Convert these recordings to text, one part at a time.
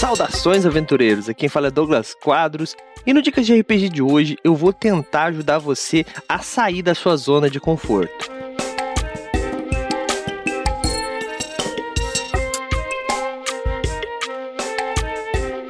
Saudações, aventureiros! Aqui quem fala é Douglas Quadros e no Dicas de RPG de hoje eu vou tentar ajudar você a sair da sua zona de conforto.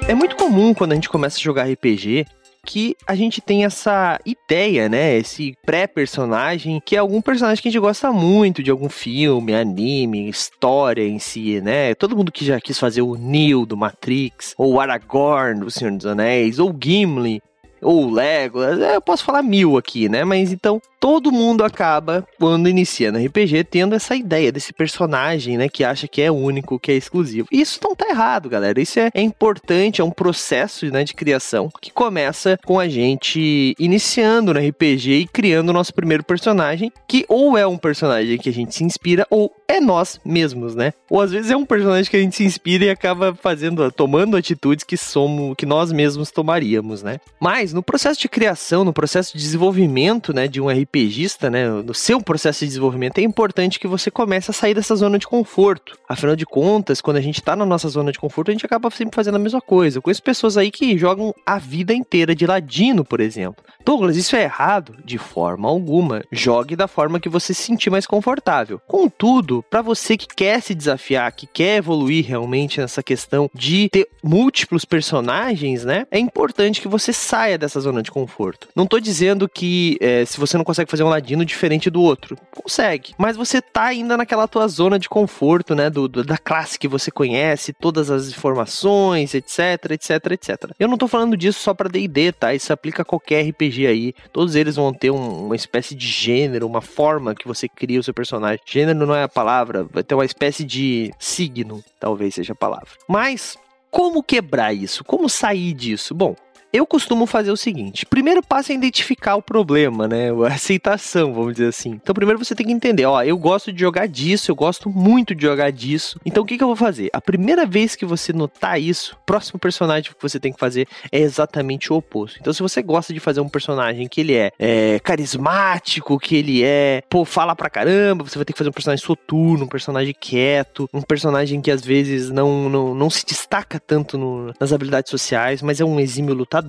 É muito comum quando a gente começa a jogar RPG que a gente tem essa ideia, né? Esse pré-personagem, que é algum personagem que a gente gosta muito de algum filme, anime, história em si, né? Todo mundo que já quis fazer o Neo do Matrix, ou Aragorn do Senhor dos Anéis, ou Gimli, ou Legolas, é, eu posso falar mil aqui, né? Mas então todo mundo acaba, quando inicia no RPG, tendo essa ideia desse personagem, né? Que acha que é único, que é exclusivo. Isso não tá errado, galera. Isso é, é importante, é um processo né, de criação que começa com a gente iniciando no RPG e criando o nosso primeiro personagem, que ou é um personagem que a gente se inspira, ou é nós mesmos, né? Ou às vezes é um personagem que a gente se inspira e acaba fazendo, tomando atitudes que somos, que nós mesmos tomaríamos, né? Mas no processo de criação, no processo de desenvolvimento, né, de um RPG RPGista, né, no seu processo de desenvolvimento, é importante que você comece a sair dessa zona de conforto. Afinal de contas, quando a gente tá na nossa zona de conforto, a gente acaba sempre fazendo a mesma coisa. Eu conheço pessoas aí que jogam a vida inteira de ladino, por exemplo. Douglas, isso é errado? De forma alguma. Jogue da forma que você se sentir mais confortável. Contudo, para você que quer se desafiar, que quer evoluir realmente nessa questão de ter múltiplos personagens, né? É importante que você saia dessa zona de conforto. Não tô dizendo que é, se você não consegue consegue fazer um ladino diferente do outro. Consegue. Mas você tá ainda naquela tua zona de conforto, né? Do, do da classe que você conhece, todas as informações, etc, etc, etc. Eu não tô falando disso só pra D&D, tá? Isso aplica a qualquer RPG aí. Todos eles vão ter um, uma espécie de gênero, uma forma que você cria o seu personagem. Gênero não é a palavra, vai ter uma espécie de signo, talvez seja a palavra. Mas como quebrar isso? Como sair disso? Bom, eu costumo fazer o seguinte: primeiro passo é identificar o problema, né? A aceitação, vamos dizer assim. Então, primeiro você tem que entender: ó, eu gosto de jogar disso, eu gosto muito de jogar disso. Então, o que, que eu vou fazer? A primeira vez que você notar isso, o próximo personagem que você tem que fazer é exatamente o oposto. Então, se você gosta de fazer um personagem que ele é, é carismático, que ele é, pô, fala pra caramba, você vai ter que fazer um personagem soturno, um personagem quieto, um personagem que às vezes não, não, não se destaca tanto no, nas habilidades sociais, mas é um exímio lutador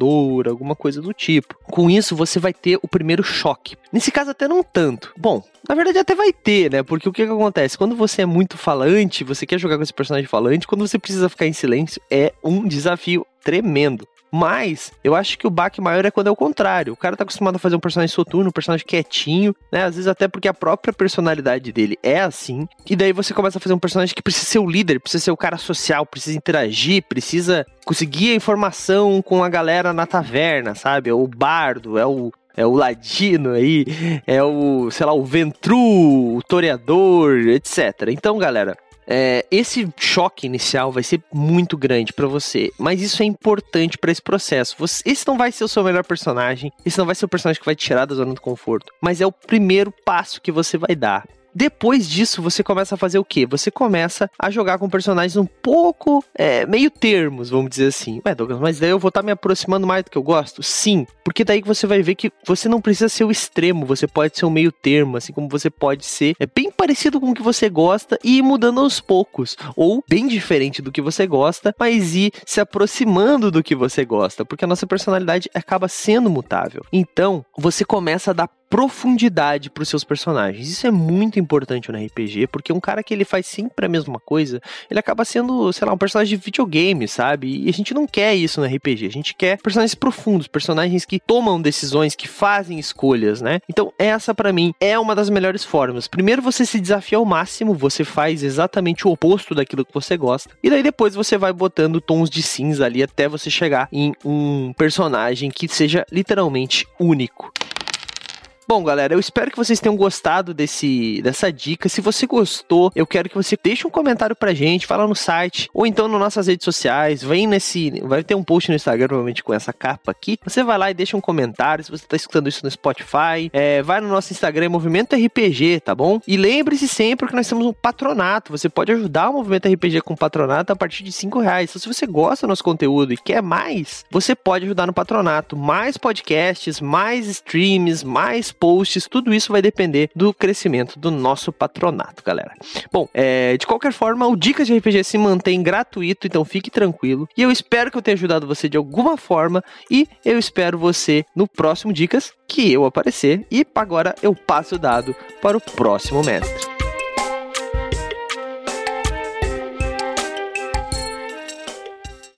alguma coisa do tipo. Com isso, você vai ter o primeiro choque. Nesse caso, até não tanto. Bom, na verdade, até vai ter, né? Porque o que, que acontece? Quando você é muito falante, você quer jogar com esse personagem falante, quando você precisa ficar em silêncio, é um desafio tremendo. Mas eu acho que o baque maior é quando é o contrário. O cara tá acostumado a fazer um personagem soturno, um personagem quietinho, né? Às vezes até porque a própria personalidade dele é assim. E daí você começa a fazer um personagem que precisa ser o líder, precisa ser o cara social, precisa interagir, precisa conseguir a informação com a galera na taverna, sabe? É o bardo, é o é o ladino aí, é o, sei lá, o ventru, o toreador, etc. Então, galera, é, esse choque inicial vai ser muito grande para você, mas isso é importante para esse processo. Você, esse não vai ser o seu melhor personagem, esse não vai ser o personagem que vai te tirar da zona do conforto, mas é o primeiro passo que você vai dar. Depois disso, você começa a fazer o quê? Você começa a jogar com personagens um pouco é, meio termos, vamos dizer assim. Ué, Douglas, mas daí eu vou estar tá me aproximando mais do que eu gosto? Sim, porque daí você vai ver que você não precisa ser o extremo, você pode ser o meio termo, assim como você pode ser é bem parecido com o que você gosta e ir mudando aos poucos, ou bem diferente do que você gosta, mas ir se aproximando do que você gosta, porque a nossa personalidade acaba sendo mutável. Então, você começa a dar profundidade para os seus personagens. Isso é muito importante no RPG, porque um cara que ele faz sempre a mesma coisa, ele acaba sendo, sei lá, um personagem de videogame, sabe? E a gente não quer isso no RPG. A gente quer personagens profundos, personagens que tomam decisões, que fazem escolhas, né? Então, essa para mim é uma das melhores formas. Primeiro você se desafia ao máximo, você faz exatamente o oposto daquilo que você gosta. E daí depois você vai botando tons de cinza ali até você chegar em um personagem que seja literalmente único. Bom, galera, eu espero que vocês tenham gostado desse, dessa dica. Se você gostou, eu quero que você deixe um comentário pra gente, fala no site, ou então nas nossas redes sociais. Vem nesse. Vai ter um post no Instagram, provavelmente, com essa capa aqui. Você vai lá e deixa um comentário. Se você tá escutando isso no Spotify, é, vai no nosso Instagram, Movimento RPG, tá bom? E lembre-se sempre que nós temos um patronato. Você pode ajudar o Movimento RPG com patronato a partir de 5 reais. Então, se você gosta do nosso conteúdo e quer mais, você pode ajudar no patronato. Mais podcasts, mais streams, mais posts, tudo isso vai depender do crescimento do nosso patronato, galera. Bom, é, de qualquer forma, o Dicas de RPG se mantém gratuito, então fique tranquilo. E eu espero que eu tenha ajudado você de alguma forma e eu espero você no próximo Dicas que eu aparecer. E agora eu passo o dado para o próximo mestre.